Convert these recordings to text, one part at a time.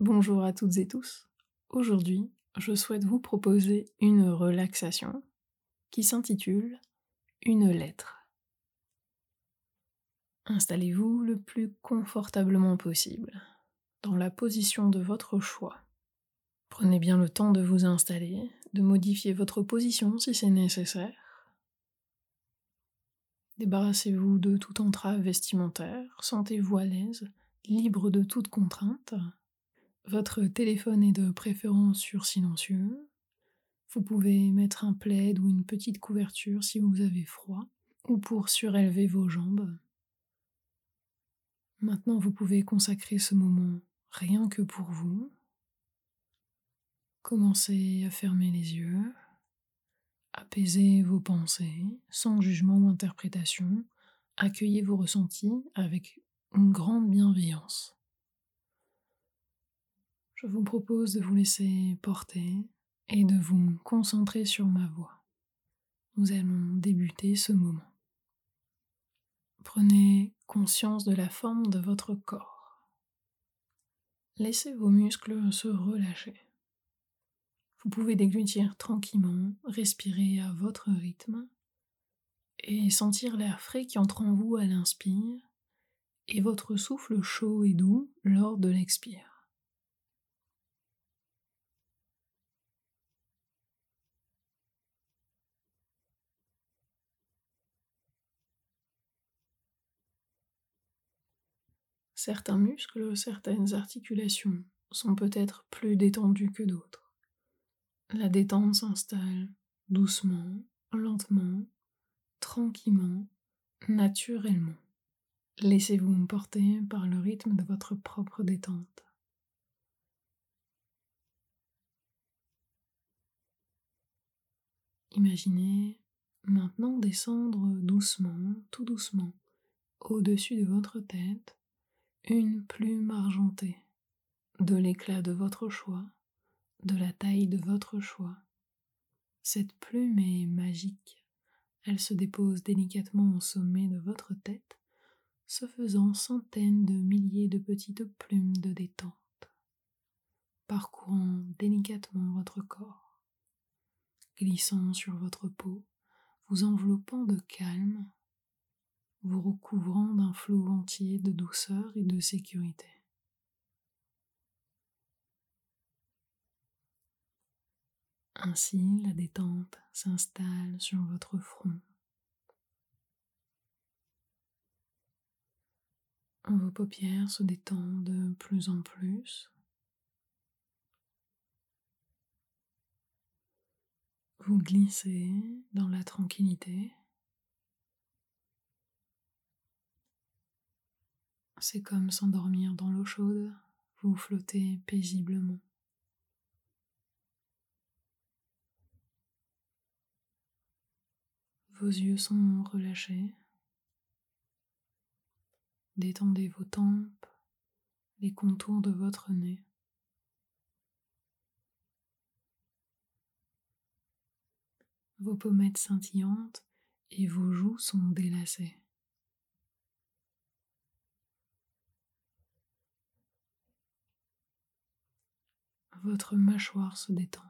Bonjour à toutes et tous. Aujourd'hui, je souhaite vous proposer une relaxation qui s'intitule Une lettre. Installez-vous le plus confortablement possible, dans la position de votre choix. Prenez bien le temps de vous installer, de modifier votre position si c'est nécessaire. Débarrassez-vous de toute entrave vestimentaire, sentez-vous à l'aise, libre de toute contrainte. Votre téléphone est de préférence sur silencieux. Vous pouvez mettre un plaid ou une petite couverture si vous avez froid, ou pour surélever vos jambes. Maintenant, vous pouvez consacrer ce moment rien que pour vous. Commencez à fermer les yeux, apaisez vos pensées sans jugement ou interprétation, accueillez vos ressentis avec une grande bienveillance. Je vous propose de vous laisser porter et de vous concentrer sur ma voix. Nous allons débuter ce moment. Prenez conscience de la forme de votre corps. Laissez vos muscles se relâcher. Vous pouvez déglutir tranquillement, respirer à votre rythme et sentir l'air frais qui entre en vous à l'inspire et votre souffle chaud et doux lors de l'expire. Certains muscles, certaines articulations sont peut-être plus détendus que d'autres. La détente s'installe doucement, lentement, tranquillement, naturellement. Laissez-vous porter par le rythme de votre propre détente. Imaginez maintenant descendre doucement, tout doucement, au-dessus de votre tête une plume argentée, de l'éclat de votre choix, de la taille de votre choix. Cette plume est magique. Elle se dépose délicatement au sommet de votre tête, se faisant centaines de milliers de petites plumes de détente, parcourant délicatement votre corps, glissant sur votre peau, vous enveloppant de calme, vous recouvrant d'un flot entier de douceur et de sécurité. Ainsi, la détente s'installe sur votre front. Vos paupières se détendent de plus en plus. Vous glissez dans la tranquillité. C'est comme s'endormir dans l'eau chaude, vous flottez paisiblement. Vos yeux sont relâchés. Détendez vos tempes, les contours de votre nez. Vos pommettes scintillantes et vos joues sont délacées. Votre mâchoire se détend.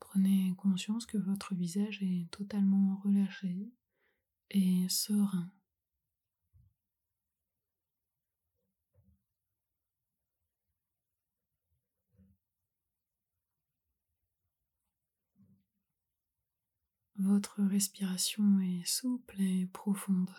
Prenez conscience que votre visage est totalement relâché et serein. Votre respiration est souple et profonde.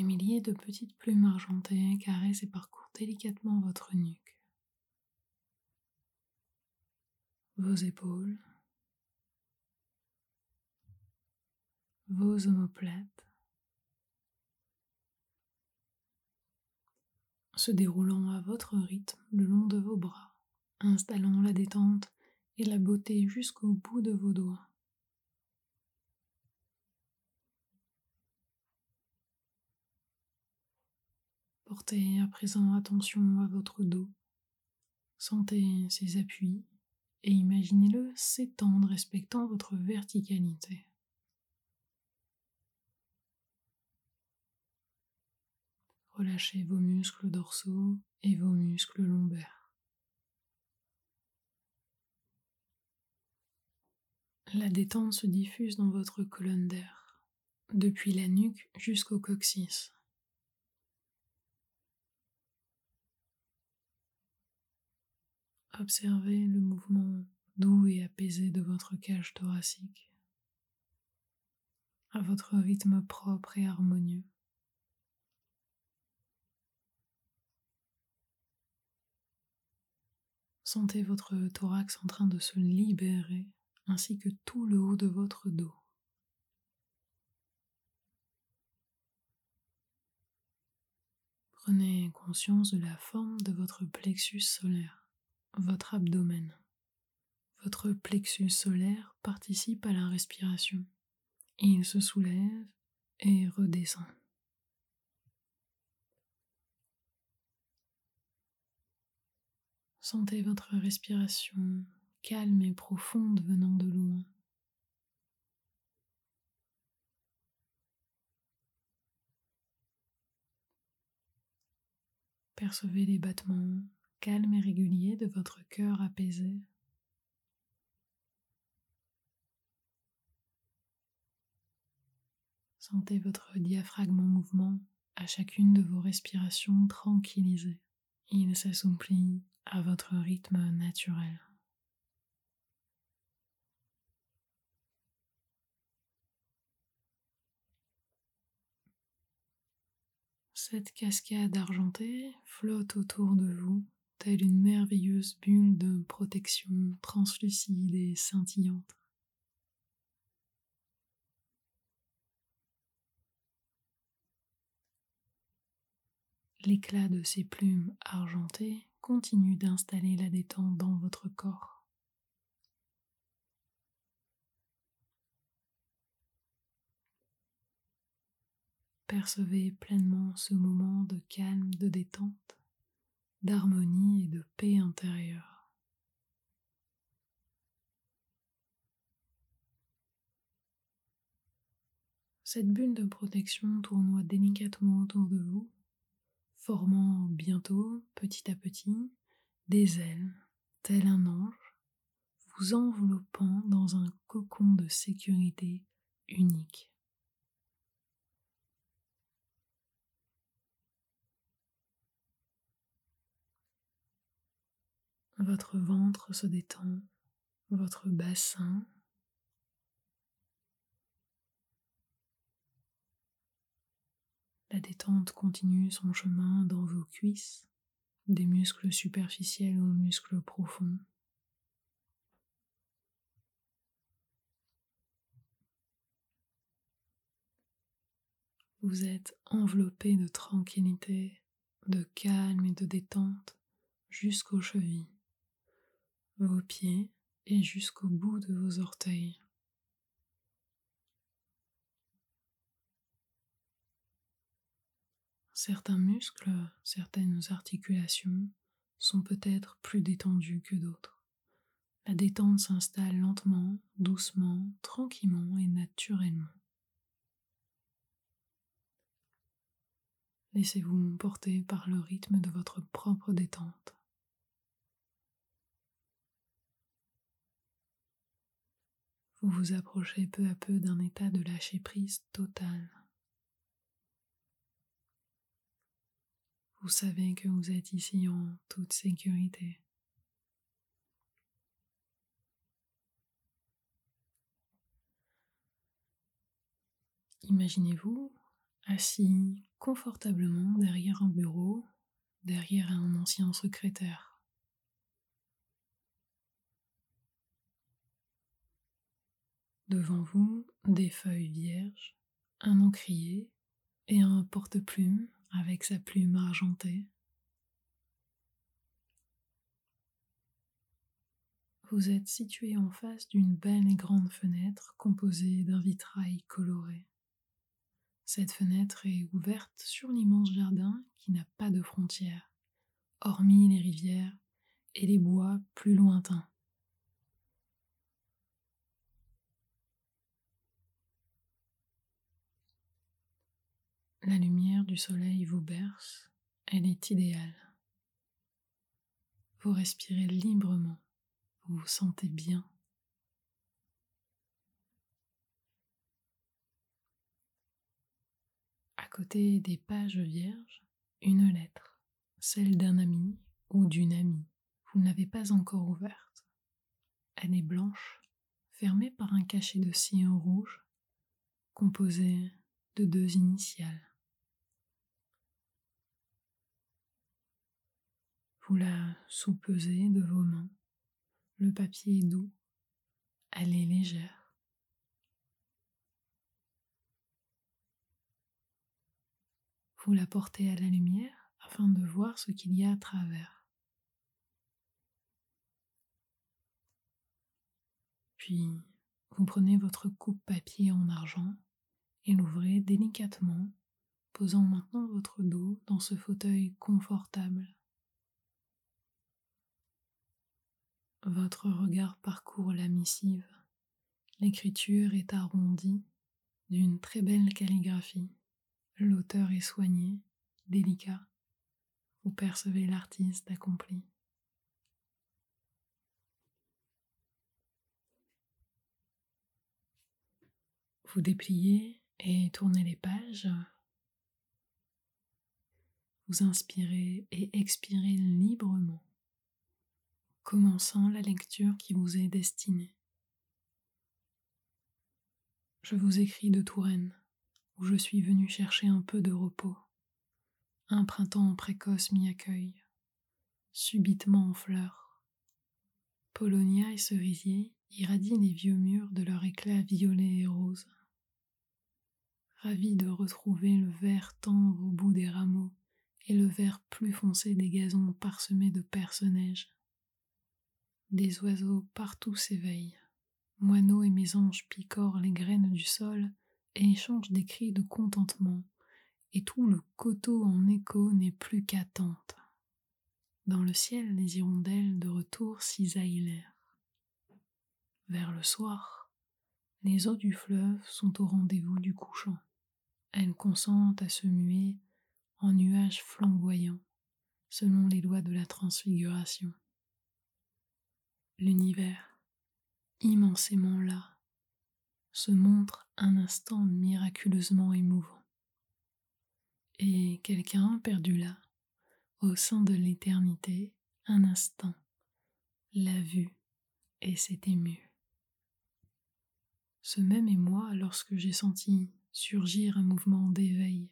Les milliers de petites plumes argentées caressent et parcourent délicatement votre nuque, vos épaules, vos omoplates, se déroulant à votre rythme le long de vos bras, installant la détente et la beauté jusqu'au bout de vos doigts. Portez à présent attention à votre dos. Sentez ses appuis et imaginez-le s'étendre respectant votre verticalité. Relâchez vos muscles dorsaux et vos muscles lombaires. La détente se diffuse dans votre colonne d'air, depuis la nuque jusqu'au coccyx. Observez le mouvement doux et apaisé de votre cage thoracique, à votre rythme propre et harmonieux. Sentez votre thorax en train de se libérer ainsi que tout le haut de votre dos. Prenez conscience de la forme de votre plexus solaire, votre abdomen. Votre plexus solaire participe à la respiration. Il se soulève et redescend. Sentez votre respiration calme et profonde venant de loin. Percevez les battements calmes et réguliers de votre cœur apaisé. Sentez votre diaphragme en mouvement à chacune de vos respirations tranquillisées. Il s'assouplit à votre rythme naturel. Cette cascade argentée flotte autour de vous, telle une merveilleuse bulle de protection translucide et scintillante. L'éclat de ces plumes argentées continue d'installer la détente dans votre corps. Percevez pleinement ce moment de calme, de détente, d'harmonie et de paix intérieure. Cette bulle de protection tournoie délicatement autour de vous formant bientôt, petit à petit, des ailes, tel un ange, vous enveloppant dans un cocon de sécurité unique. Votre ventre se détend, votre bassin La détente continue son chemin dans vos cuisses, des muscles superficiels aux muscles profonds. Vous êtes enveloppé de tranquillité, de calme et de détente jusqu'aux chevilles, vos pieds et jusqu'au bout de vos orteils. Certains muscles, certaines articulations sont peut-être plus détendus que d'autres. La détente s'installe lentement, doucement, tranquillement et naturellement. Laissez-vous porter par le rythme de votre propre détente. Vous vous approchez peu à peu d'un état de lâcher prise total. Vous savez que vous êtes ici en toute sécurité. Imaginez-vous assis confortablement derrière un bureau, derrière un ancien secrétaire. Devant vous, des feuilles vierges, un encrier et un porte-plume avec sa plume argentée. Vous êtes situé en face d'une belle et grande fenêtre composée d'un vitrail coloré. Cette fenêtre est ouverte sur l'immense jardin qui n'a pas de frontières, hormis les rivières et les bois plus lointains. La lumière du soleil vous berce, elle est idéale. Vous respirez librement, vous vous sentez bien. À côté des pages vierges, une lettre, celle d'un ami ou d'une amie. Vous n'avez pas encore ouverte. Elle est blanche, fermée par un cachet de sillon rouge, composé de deux initiales. Vous la soupesez de vos mains. Le papier est doux, elle est légère. Vous la portez à la lumière afin de voir ce qu'il y a à travers. Puis, vous prenez votre coupe papier en argent et l'ouvrez délicatement, posant maintenant votre dos dans ce fauteuil confortable. Votre regard parcourt la missive. L'écriture est arrondie d'une très belle calligraphie. L'auteur est soigné, délicat. Vous percevez l'artiste accompli. Vous dépliez et tournez les pages. Vous inspirez et expirez librement commençant la lecture qui vous est destinée. Je vous écris de Touraine, où je suis venu chercher un peu de repos. Un printemps précoce m'y accueille, subitement en fleurs. Polonia et cerisier irradient les vieux murs de leur éclat violet et rose. Ravi de retrouver le vert tendre au bout des rameaux et le vert plus foncé des gazons parsemés de perce-neige. Des oiseaux partout s'éveillent. Moineaux et mésanges picorent les graines du sol et échangent des cris de contentement, et tout le coteau en écho n'est plus qu'attente. Dans le ciel, les hirondelles de retour cisaillent l'air. Vers le soir, les eaux du fleuve sont au rendez-vous du couchant. Elles consentent à se muer en nuages flamboyants, selon les lois de la transfiguration l'univers, immensément là, se montre un instant miraculeusement émouvant. Et quelqu'un perdu là, au sein de l'éternité, un instant, l'a vu et s'est ému. Ce même émoi lorsque j'ai senti surgir un mouvement d'éveil,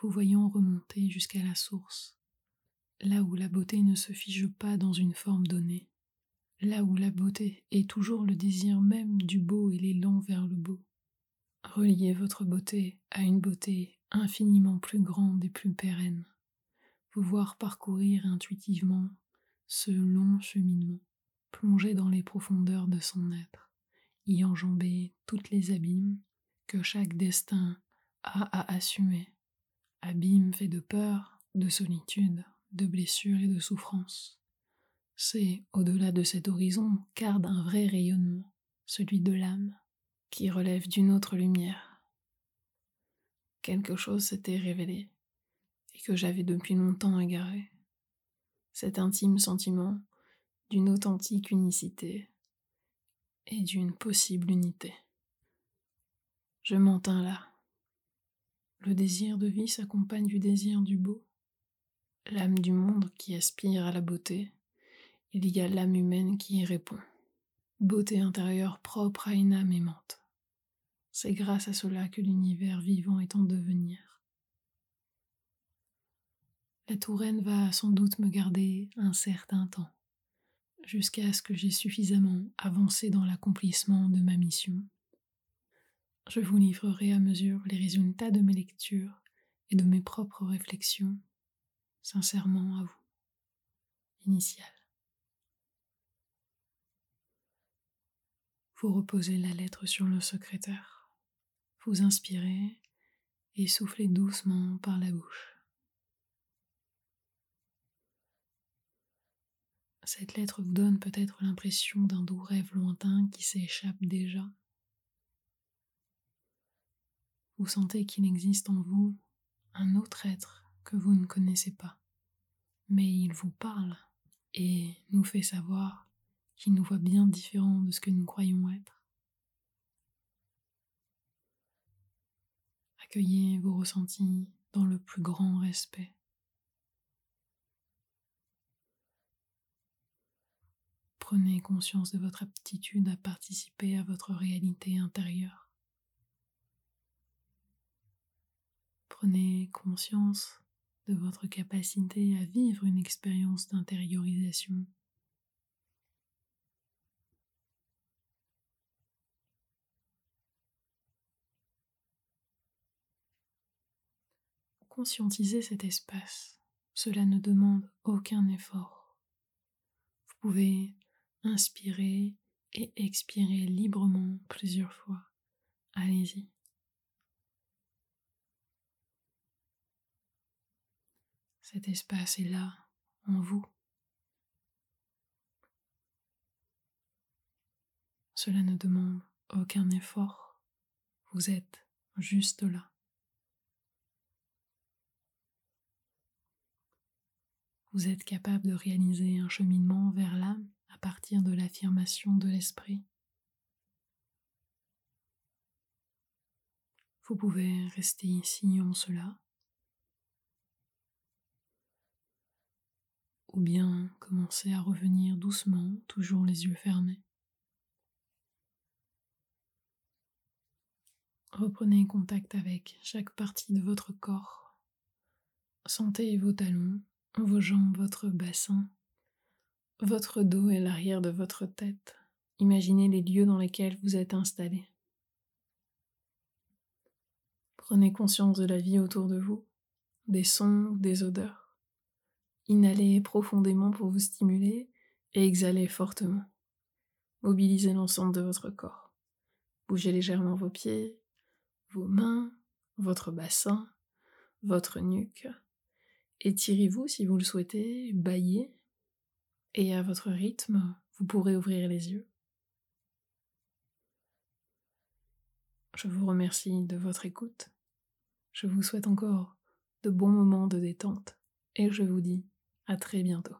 vous voyant remonter jusqu'à la source, là où la beauté ne se fige pas dans une forme donnée, là où la beauté est toujours le désir même du beau et l'élan vers le beau. Reliez votre beauté à une beauté infiniment plus grande et plus pérenne. Vous voir parcourir intuitivement ce long cheminement, plonger dans les profondeurs de son être, y enjamber toutes les abîmes que chaque destin a à assumer, abîmes faits de peur, de solitude, de blessures et de souffrances c'est, au-delà de cet horizon, qu'arde un vrai rayonnement, celui de l'âme, qui relève d'une autre lumière. Quelque chose s'était révélé, et que j'avais depuis longtemps égaré. Cet intime sentiment d'une authentique unicité et d'une possible unité. Je m'en tins là. Le désir de vie s'accompagne du désir du beau. L'âme du monde qui aspire à la beauté il y a l'âme humaine qui y répond. Beauté intérieure propre à une âme aimante. C'est grâce à cela que l'univers vivant est en devenir. La Touraine va sans doute me garder un certain temps, jusqu'à ce que j'ai suffisamment avancé dans l'accomplissement de ma mission. Je vous livrerai à mesure les résultats de mes lectures et de mes propres réflexions, sincèrement à vous. Initial. Vous reposez la lettre sur le secrétaire. Vous inspirez et soufflez doucement par la bouche. Cette lettre vous donne peut-être l'impression d'un doux rêve lointain qui s'échappe déjà. Vous sentez qu'il existe en vous un autre être que vous ne connaissez pas, mais il vous parle et nous fait savoir qu'il nous voit bien différents de ce que nous croyons être. Accueillez vos ressentis dans le plus grand respect. Prenez conscience de votre aptitude à participer à votre réalité intérieure. Prenez conscience de votre capacité à vivre une expérience d'intériorisation. Conscientisez cet espace. Cela ne demande aucun effort. Vous pouvez Inspirez et expirez librement plusieurs fois. Allez-y. Cet espace est là, en vous. Cela ne demande aucun effort. Vous êtes juste là. Vous êtes capable de réaliser un cheminement vers l'âme à partir de l'affirmation de l'esprit. Vous pouvez rester ici en cela, ou bien commencer à revenir doucement, toujours les yeux fermés. Reprenez contact avec chaque partie de votre corps. Sentez vos talons, vos jambes, votre bassin, votre dos et l'arrière de votre tête. Imaginez les lieux dans lesquels vous êtes installé. Prenez conscience de la vie autour de vous, des sons, des odeurs. Inhalez profondément pour vous stimuler et exhalez fortement. Mobilisez l'ensemble de votre corps. Bougez légèrement vos pieds, vos mains, votre bassin, votre nuque. Étirez-vous si vous le souhaitez, baillez et à votre rythme, vous pourrez ouvrir les yeux. Je vous remercie de votre écoute. Je vous souhaite encore de bons moments de détente et je vous dis à très bientôt.